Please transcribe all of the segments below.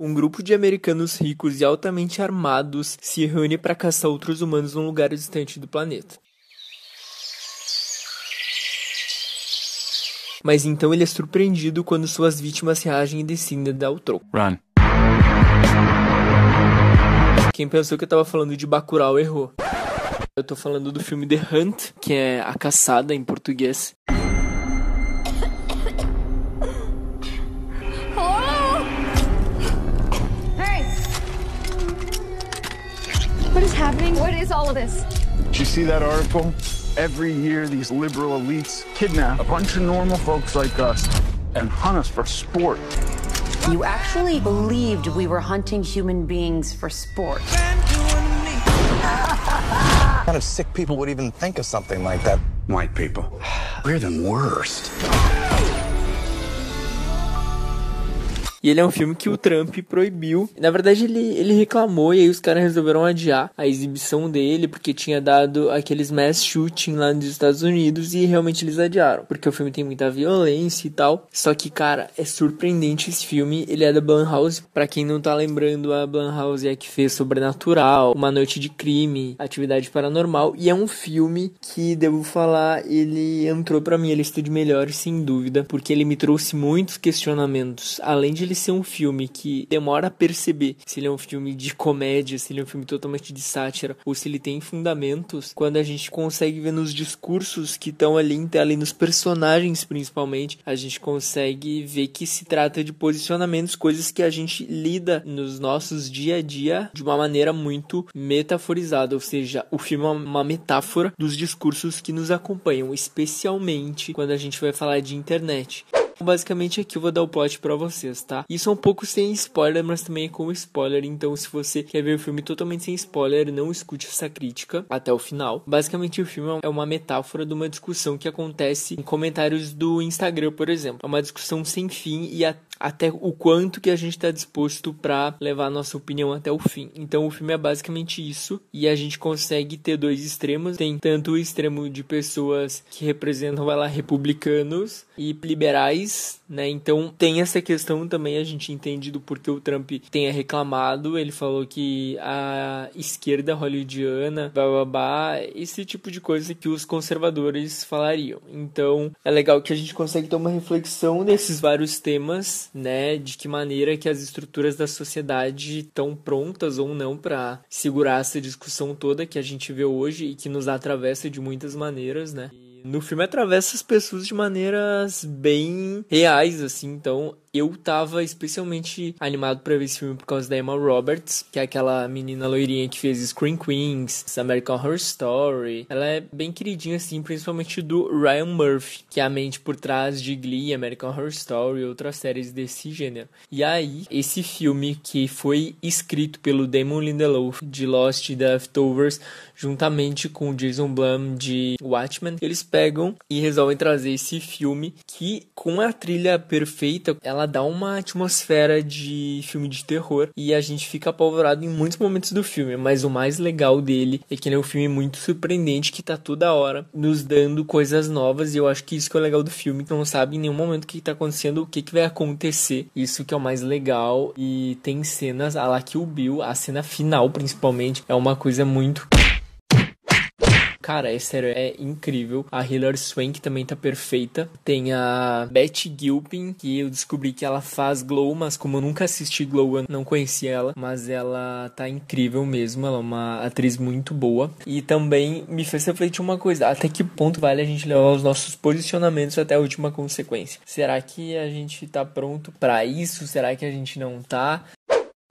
Um grupo de americanos ricos e altamente armados se reúne para caçar outros humanos num lugar distante do planeta. Mas então ele é surpreendido quando suas vítimas reagem e decidem dar o troco. Run. Quem pensou que eu tava falando de Bacurau errou. Eu tô falando do filme The Hunt, que é A Caçada em português. What is happening? What is all of this? Did you see that article? Every year, these liberal elites kidnap a bunch of normal folks like us and hunt us for sport. You actually believed we were hunting human beings for sport. What kind of sick people would even think of something like that? White people. We're the worst. E ele é um filme que o Trump proibiu. Na verdade, ele, ele reclamou e aí os caras resolveram adiar a exibição dele, porque tinha dado aqueles mass shooting lá nos Estados Unidos e realmente eles adiaram. Porque o filme tem muita violência e tal. Só que, cara, é surpreendente esse filme. Ele é da Blumhouse. Pra quem não tá lembrando, a Blumhouse é a que fez Sobrenatural, Uma Noite de Crime, Atividade Paranormal. E é um filme que, devo falar, ele entrou pra minha lista de melhores, sem dúvida. Porque ele me trouxe muitos questionamentos. Além de ele ser um filme que demora a perceber se ele é um filme de comédia, se ele é um filme totalmente de sátira, ou se ele tem fundamentos, quando a gente consegue ver nos discursos que estão ali em tela e nos personagens principalmente, a gente consegue ver que se trata de posicionamentos, coisas que a gente lida nos nossos dia a dia de uma maneira muito metaforizada, ou seja, o filme é uma metáfora dos discursos que nos acompanham, especialmente quando a gente vai falar de internet. Basicamente aqui eu vou dar o plot pra vocês, tá? Isso é um pouco sem spoiler, mas também é com spoiler, então se você quer ver o filme totalmente sem spoiler, não escute essa crítica até o final. Basicamente o filme é uma metáfora de uma discussão que acontece em comentários do Instagram, por exemplo. É uma discussão sem fim e a até o quanto que a gente está disposto para levar a nossa opinião até o fim. Então o filme é basicamente isso e a gente consegue ter dois extremos. Tem tanto o extremo de pessoas que representam, vai lá, republicanos e liberais, né? Então tem essa questão também a gente entende do porquê o Trump tenha reclamado. Ele falou que a esquerda hollywoodiana, babá, esse tipo de coisa que os conservadores falariam. Então é legal que a gente consegue ter uma reflexão nesses vários temas né, de que maneira que as estruturas da sociedade estão prontas ou não para segurar essa discussão toda que a gente vê hoje e que nos atravessa de muitas maneiras, né? E no filme atravessa as pessoas de maneiras bem reais, assim, então eu tava especialmente animado para ver esse filme por causa da Emma Roberts, que é aquela menina loirinha que fez Screen Queens, American Horror Story. Ela é bem queridinha, assim, principalmente do Ryan Murphy, que é a mente por trás de Glee, American Horror Story e outras séries desse gênero. E aí, esse filme que foi escrito pelo Damon Lindelof de Lost e Leftovers, juntamente com Jason Blum de Watchmen, eles pegam e resolvem trazer esse filme que, com a trilha perfeita, ela dá uma atmosfera de filme de terror e a gente fica apavorado em muitos momentos do filme, mas o mais legal dele é que ele é um filme muito surpreendente que tá toda hora nos dando coisas novas e eu acho que isso que é o legal do filme, que não sabe em nenhum momento o que tá acontecendo, o que que vai acontecer. Isso que é o mais legal e tem cenas, a lá que o Bill, a cena final principalmente, é uma coisa muito Cara, é sério, é incrível. A Hilary Swank também tá perfeita. Tem a Betty Gilpin, que eu descobri que ela faz Glow, mas como eu nunca assisti Glow, eu não conhecia ela. Mas ela tá incrível mesmo. Ela é uma atriz muito boa. E também me fez refletir uma coisa: até que ponto vale a gente levar os nossos posicionamentos até a última consequência? Será que a gente tá pronto para isso? Será que a gente não tá?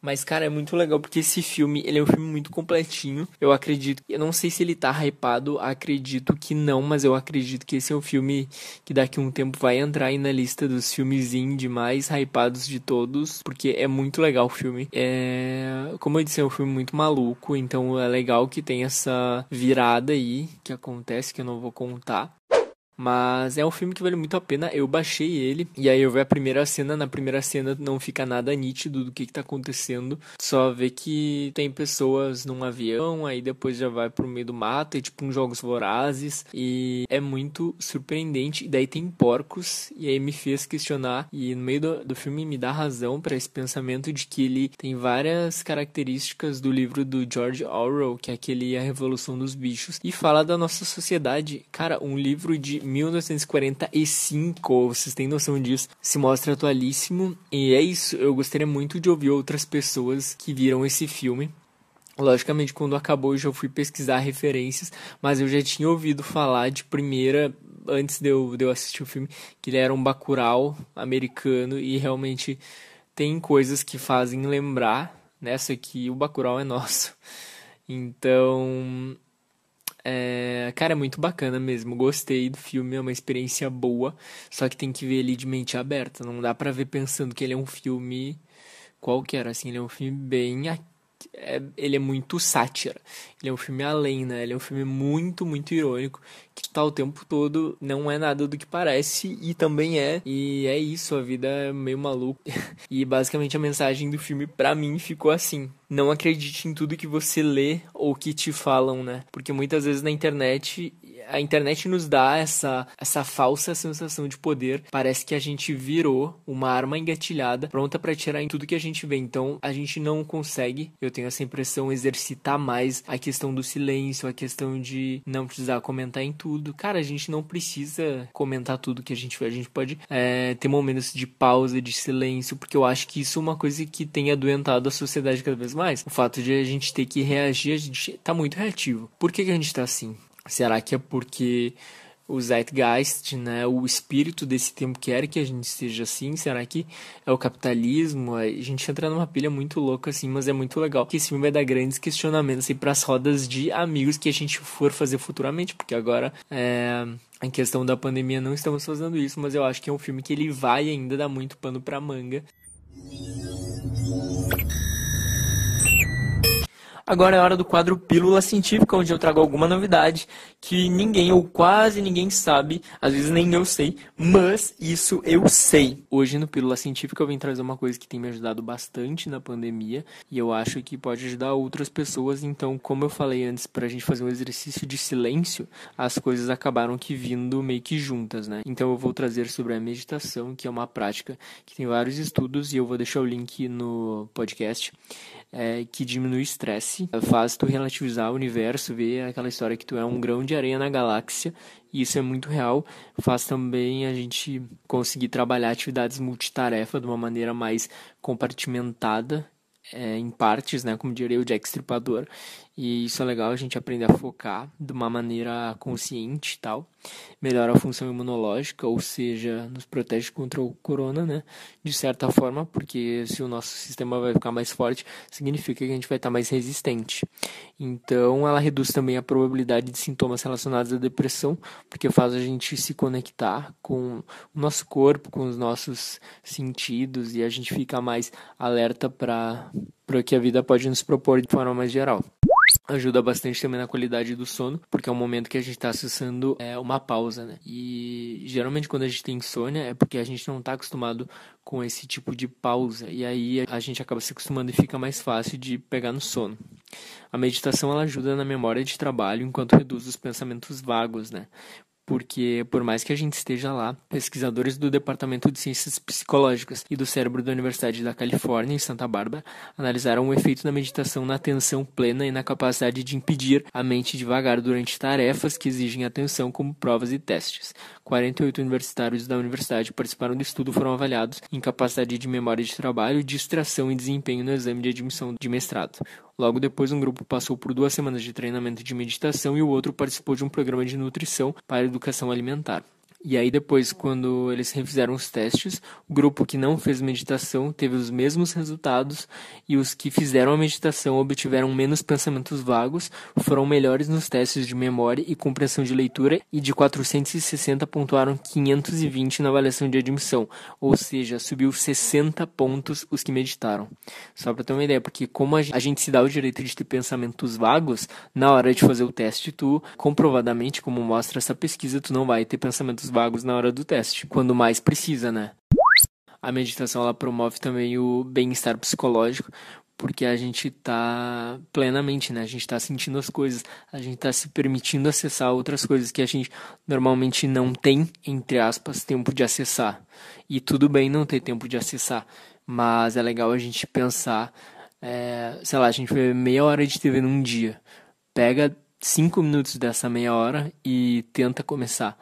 Mas, cara, é muito legal porque esse filme, ele é um filme muito completinho. Eu acredito, eu não sei se ele tá hypado, acredito que não, mas eu acredito que esse é um filme que daqui a um tempo vai entrar aí na lista dos filmes indie mais hypados de todos, porque é muito legal o filme. É, como eu disse, é um filme muito maluco, então é legal que tem essa virada aí que acontece que eu não vou contar. Mas é um filme que vale muito a pena. Eu baixei ele e aí eu vi a primeira cena. Na primeira cena não fica nada nítido do que, que tá acontecendo. Só vê que tem pessoas num avião, aí depois já vai pro meio do mato, é tipo uns jogos vorazes. E é muito surpreendente. E daí tem porcos, e aí me fez questionar. E no meio do, do filme me dá razão para esse pensamento de que ele tem várias características do livro do George Orwell, que é aquele A Revolução dos Bichos, e fala da nossa sociedade. Cara, um livro de 1945, vocês têm noção disso, se mostra atualíssimo. E é isso, eu gostaria muito de ouvir outras pessoas que viram esse filme. Logicamente, quando acabou, eu já fui pesquisar referências, mas eu já tinha ouvido falar de primeira, antes de eu, de eu assistir o filme, que ele era um Bacurau americano e realmente tem coisas que fazem lembrar nessa aqui o Bacurau é nosso. Então, é, cara, é muito bacana mesmo. Gostei do filme, é uma experiência boa. Só que tem que ver ele de mente aberta. Não dá pra ver pensando que ele é um filme qualquer, assim. Ele é um filme bem. É, ele é muito sátira. Ele é um filme além, né? Ele é um filme muito, muito irônico. Que tá o tempo todo, não é nada do que parece. E também é. E é isso, a vida é meio maluca. e basicamente a mensagem do filme, pra mim, ficou assim não acredite em tudo que você lê ou que te falam, né? Porque muitas vezes na internet a internet nos dá essa, essa falsa sensação de poder. Parece que a gente virou uma arma engatilhada, pronta para tirar em tudo que a gente vê. Então, a gente não consegue, eu tenho essa impressão, exercitar mais a questão do silêncio, a questão de não precisar comentar em tudo. Cara, a gente não precisa comentar tudo que a gente vê. A gente pode é, ter momentos de pausa, de silêncio, porque eu acho que isso é uma coisa que tem adoentado a sociedade cada vez mais. O fato de a gente ter que reagir, a gente tá muito reativo. Por que, que a gente tá assim? Será que é porque o zeitgeist, né, o espírito desse tempo quer que a gente seja assim? Será que é o capitalismo? A gente entra numa pilha muito louca assim, mas é muito legal que esse filme vai dar grandes questionamentos assim, para as rodas de amigos que a gente for fazer futuramente, porque agora é, em questão da pandemia não estamos fazendo isso, mas eu acho que é um filme que ele vai ainda dar muito pano para manga. Agora é hora do quadro Pílula Científica, onde eu trago alguma novidade que ninguém ou quase ninguém sabe, às vezes nem eu sei, mas isso eu sei. Hoje no Pílula Científica eu vim trazer uma coisa que tem me ajudado bastante na pandemia e eu acho que pode ajudar outras pessoas. Então, como eu falei antes, para a gente fazer um exercício de silêncio, as coisas acabaram que vindo meio que juntas, né? Então eu vou trazer sobre a meditação, que é uma prática que tem vários estudos e eu vou deixar o link no podcast é, que diminui o estresse, faz tu relativizar o universo, ver aquela história que tu é um grão de areia na galáxia, e isso é muito real. Faz também a gente conseguir trabalhar atividades multitarefa de uma maneira mais compartimentada, é, em partes, né, como diria o Jack Stripador, e isso é legal a gente aprender a focar de uma maneira consciente e tal. Melhora a função imunológica, ou seja, nos protege contra o corona, né? De certa forma, porque se o nosso sistema vai ficar mais forte, significa que a gente vai estar mais resistente. Então, ela reduz também a probabilidade de sintomas relacionados à depressão, porque faz a gente se conectar com o nosso corpo, com os nossos sentidos e a gente fica mais alerta para o que a vida pode nos propor de forma mais geral ajuda bastante também na qualidade do sono, porque é um momento que a gente está acessando é, uma pausa, né? E geralmente quando a gente tem insônia é porque a gente não está acostumado com esse tipo de pausa, e aí a gente acaba se acostumando e fica mais fácil de pegar no sono. A meditação ela ajuda na memória de trabalho enquanto reduz os pensamentos vagos, né? Porque por mais que a gente esteja lá, pesquisadores do Departamento de Ciências Psicológicas e do Cérebro da Universidade da Califórnia, em Santa Bárbara, analisaram o efeito da meditação na atenção plena e na capacidade de impedir a mente devagar durante tarefas que exigem atenção, como provas e testes. 48 universitários da universidade participaram do estudo foram avaliados em capacidade de memória de trabalho, distração e desempenho no exame de admissão de mestrado. Logo depois, um grupo passou por duas semanas de treinamento de meditação e o outro participou de um programa de nutrição para educação alimentar. E aí depois, quando eles refizeram os testes, o grupo que não fez meditação teve os mesmos resultados e os que fizeram a meditação obtiveram menos pensamentos vagos, foram melhores nos testes de memória e compreensão de leitura e de 460 pontuaram 520 na avaliação de admissão, ou seja, subiu 60 pontos os que meditaram. Só para ter uma ideia, porque como a gente se dá o direito de ter pensamentos vagos, na hora de fazer o teste, tu comprovadamente, como mostra essa pesquisa, tu não vai ter pensamentos vagos na hora do teste, quando mais precisa, né? A meditação ela promove também o bem-estar psicológico, porque a gente está plenamente, né? A gente está sentindo as coisas, a gente está se permitindo acessar outras coisas que a gente normalmente não tem, entre aspas, tempo de acessar. E tudo bem não ter tempo de acessar, mas é legal a gente pensar, é, sei lá, a gente vê meia hora de TV num dia, pega cinco minutos dessa meia hora e tenta começar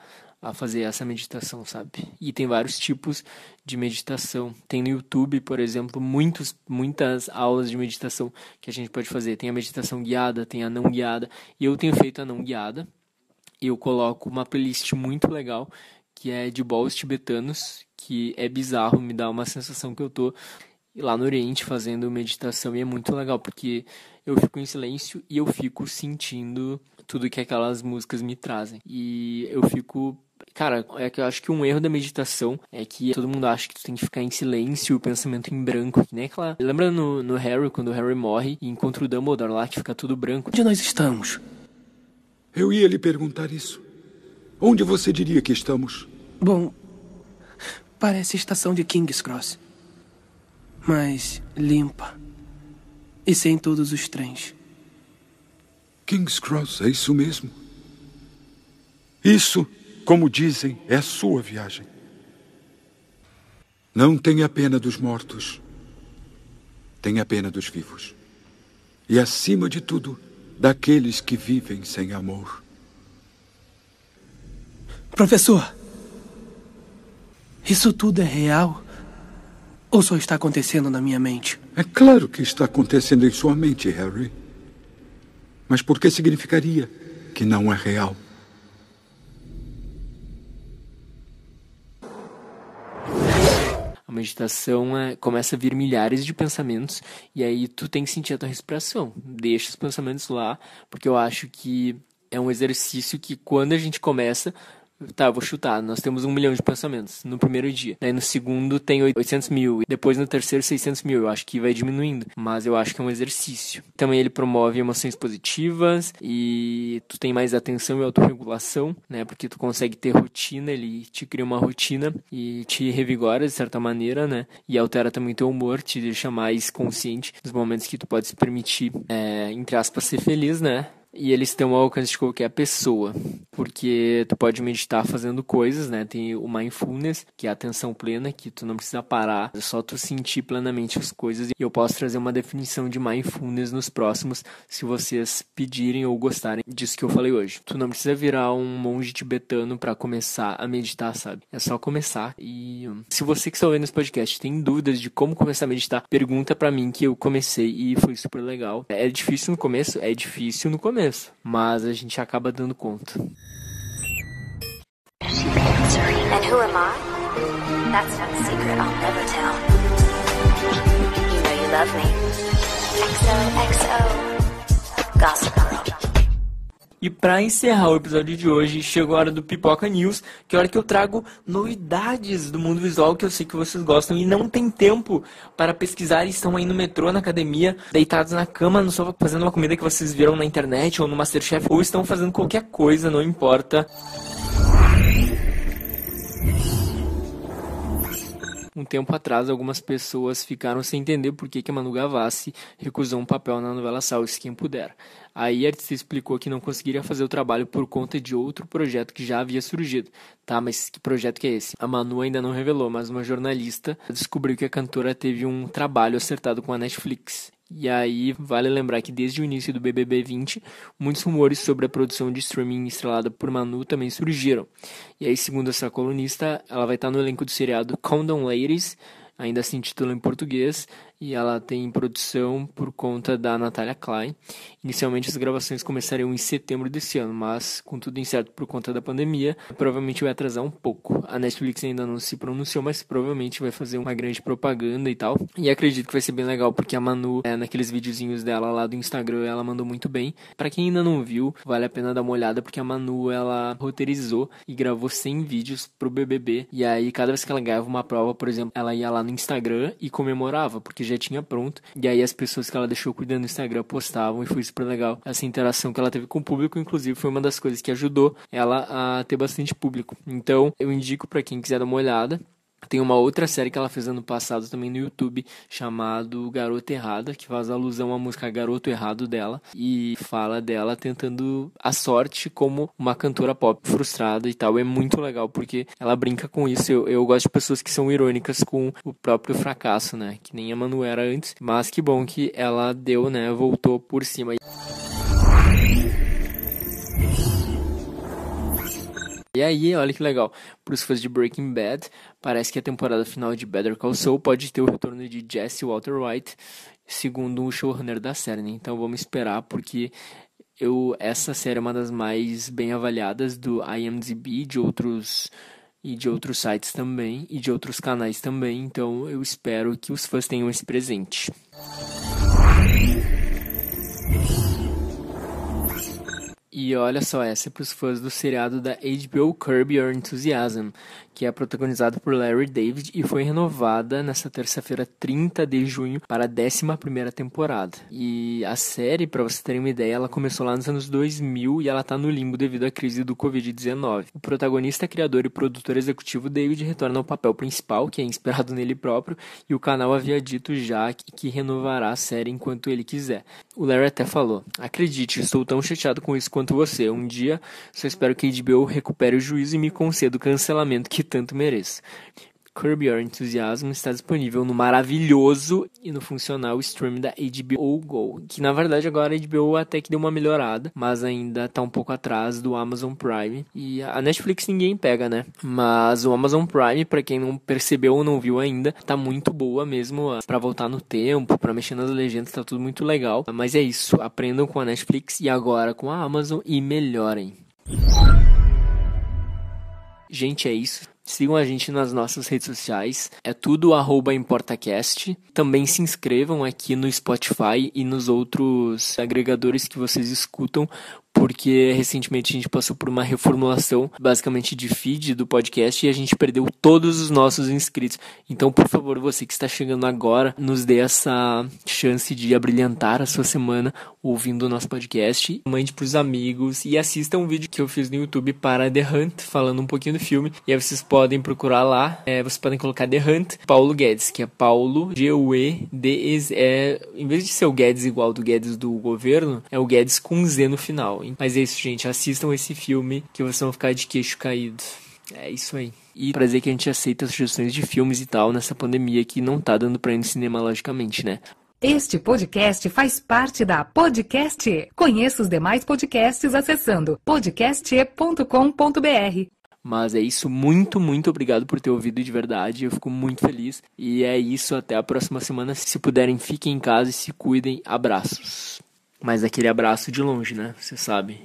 a fazer essa meditação, sabe? E tem vários tipos de meditação. Tem no YouTube, por exemplo, muitos, muitas aulas de meditação que a gente pode fazer. Tem a meditação guiada, tem a não guiada. E eu tenho feito a não guiada. Eu coloco uma playlist muito legal que é de bols tibetanos, que é bizarro, me dá uma sensação que eu tô lá no Oriente fazendo meditação e é muito legal porque eu fico em silêncio e eu fico sentindo tudo que aquelas músicas me trazem. E eu fico Cara, é que eu acho que um erro da meditação é que todo mundo acha que tu tem que ficar em silêncio, o pensamento em branco, que nem aquela. Lembra no, no Harry, quando o Harry morre e encontra o Dumbledore lá, que fica tudo branco? Onde nós estamos? Eu ia lhe perguntar isso. Onde você diria que estamos? Bom, parece a estação de King's Cross. Mas limpa. E sem todos os trens. King's Cross, é isso mesmo. Isso como dizem, é a sua viagem. Não tenha pena dos mortos. Tenha pena dos vivos. E, acima de tudo, daqueles que vivem sem amor. Professor, isso tudo é real? Ou só está acontecendo na minha mente? É claro que está acontecendo em sua mente, Harry. Mas por que significaria que não é real? Meditação é, começa a vir milhares de pensamentos e aí tu tem que sentir a tua respiração. Deixa os pensamentos lá, porque eu acho que é um exercício que quando a gente começa, Tá, vou chutar. Nós temos um milhão de pensamentos no primeiro dia. Daí no segundo tem 800 mil. E depois no terceiro 600 mil. Eu acho que vai diminuindo. Mas eu acho que é um exercício. Também ele promove emoções positivas e tu tem mais atenção e autorregulação, né? Porque tu consegue ter rotina, ele te cria uma rotina e te revigora de certa maneira, né? E altera também teu humor, te deixa mais consciente dos momentos que tu pode se permitir, é, entre aspas, ser feliz, né? E eles estão ao alcance de qualquer pessoa, porque tu pode meditar fazendo coisas, né? Tem o mindfulness, que é a atenção plena, que tu não precisa parar, é só tu sentir plenamente as coisas. E eu posso trazer uma definição de mindfulness nos próximos, se vocês pedirem ou gostarem disso que eu falei hoje. Tu não precisa virar um monge tibetano para começar a meditar, sabe? É só começar. E se você que está ouvindo esse podcast tem dúvidas de como começar a meditar, pergunta para mim que eu comecei e foi super legal. É difícil no começo? É difícil no começo mas a gente acaba dando conta. XOXO. Gossip Girl. E para encerrar o episódio de hoje, chegou a hora do Pipoca News, que é a hora que eu trago novidades do mundo visual que eu sei que vocês gostam e não tem tempo para pesquisar estão aí no metrô, na academia, deitados na cama, no sofá, fazendo uma comida que vocês viram na internet ou no Masterchef, ou estão fazendo qualquer coisa, não importa. Um tempo atrás, algumas pessoas ficaram sem entender por que, que a Manu Gavassi recusou um papel na novela Salve-se Quem Puder. Aí a artista explicou que não conseguiria fazer o trabalho por conta de outro projeto que já havia surgido. Tá, mas que projeto que é esse? A Manu ainda não revelou, mas uma jornalista descobriu que a cantora teve um trabalho acertado com a Netflix. E aí, vale lembrar que desde o início do BBB 20, muitos rumores sobre a produção de streaming estrelada por Manu também surgiram. E aí, segundo essa colunista, ela vai estar no elenco do seriado Condom Ladies, ainda assim título em português, e ela tem produção por conta da Natalia Klein. Inicialmente as gravações começariam em setembro desse ano, mas com tudo incerto por conta da pandemia, provavelmente vai atrasar um pouco. A Netflix ainda não se pronunciou, mas provavelmente vai fazer uma grande propaganda e tal. E acredito que vai ser bem legal porque a Manu, é, naqueles videozinhos dela lá do Instagram, ela mandou muito bem. Para quem ainda não viu, vale a pena dar uma olhada porque a Manu ela roteirizou e gravou 100 vídeos pro BBB. E aí cada vez que ela ganhava uma prova, por exemplo, ela ia lá no Instagram e comemorava, porque já tinha pronto. E aí as pessoas que ela deixou cuidando do Instagram postavam e foi super legal. Essa interação que ela teve com o público, inclusive, foi uma das coisas que ajudou ela a ter bastante público. Então, eu indico para quem quiser dar uma olhada. Tem uma outra série que ela fez ano passado também no YouTube, chamado Garota Errada, que faz alusão à música Garoto Errado dela e fala dela tentando a sorte como uma cantora pop frustrada e tal. É muito legal porque ela brinca com isso. Eu, eu gosto de pessoas que são irônicas com o próprio fracasso, né? Que nem a Manu era antes, mas que bom que ela deu, né? Voltou por cima. E aí, olha que legal, para os fãs de Breaking Bad, parece que a temporada final de Better Call Saul pode ter o retorno de Jesse Walter White, segundo o showrunner da série. Né? Então vamos esperar, porque eu essa série é uma das mais bem avaliadas do IMDb, de outros e de outros sites também e de outros canais também. Então eu espero que os fãs tenham esse presente. E olha só, essa é para os fãs do seriado da HBO Curb Your Enthusiasm, que é protagonizado por Larry David e foi renovada nessa terça-feira, 30 de junho, para a 11 temporada. E a série, para você terem uma ideia, ela começou lá nos anos 2000 e ela está no limbo devido à crise do Covid-19. O protagonista, criador e produtor executivo David retorna ao papel principal, que é inspirado nele próprio, e o canal havia dito já que, que renovará a série enquanto ele quiser. O Larry até falou: Acredite, estou tão chateado com isso quanto você. Um dia só espero que a HBO recupere o juízo e me conceda o cancelamento que tanto mereço. Curb Your Enthusiasm está disponível no maravilhoso e no funcional stream da HBO Go, que na verdade agora a HBO até que deu uma melhorada, mas ainda está um pouco atrás do Amazon Prime. E a Netflix ninguém pega, né? Mas o Amazon Prime, para quem não percebeu ou não viu ainda, tá muito boa mesmo para voltar no tempo, para mexer nas legendas, tá tudo muito legal. Mas é isso, aprendam com a Netflix e agora com a Amazon e melhorem. Gente, é isso. Sigam a gente nas nossas redes sociais, é tudo arroba ImportaCast. Também se inscrevam aqui no Spotify e nos outros agregadores que vocês escutam, porque recentemente a gente passou por uma reformulação basicamente de feed do podcast e a gente perdeu todos os nossos inscritos. Então, por favor, você que está chegando agora, nos dê essa chance de abrilhantar a sua semana ouvindo o nosso podcast. Mande para os amigos e assista um vídeo que eu fiz no YouTube para The Hunt, falando um pouquinho do filme. E aí vocês podem procurar lá, é, vocês podem colocar The Hunt, Paulo Guedes, que é Paulo G-U-E-D-E-Z. É, em vez de ser o Guedes igual do Guedes do governo, é o Guedes com Z no final. Mas é isso, gente. Assistam esse filme que vocês vão ficar de queixo caído. É isso aí. E pra dizer que a gente aceita sugestões de filmes e tal nessa pandemia que não tá dando pra ir no cinema, logicamente, né? Este podcast faz parte da Podcast. Conheça os demais podcasts acessando podcast.com.br. Mas é isso, muito, muito obrigado por ter ouvido de verdade. Eu fico muito feliz. E é isso, até a próxima semana. Se puderem, fiquem em casa e se cuidem. Abraços. Mas aquele abraço de longe, né? Você sabe.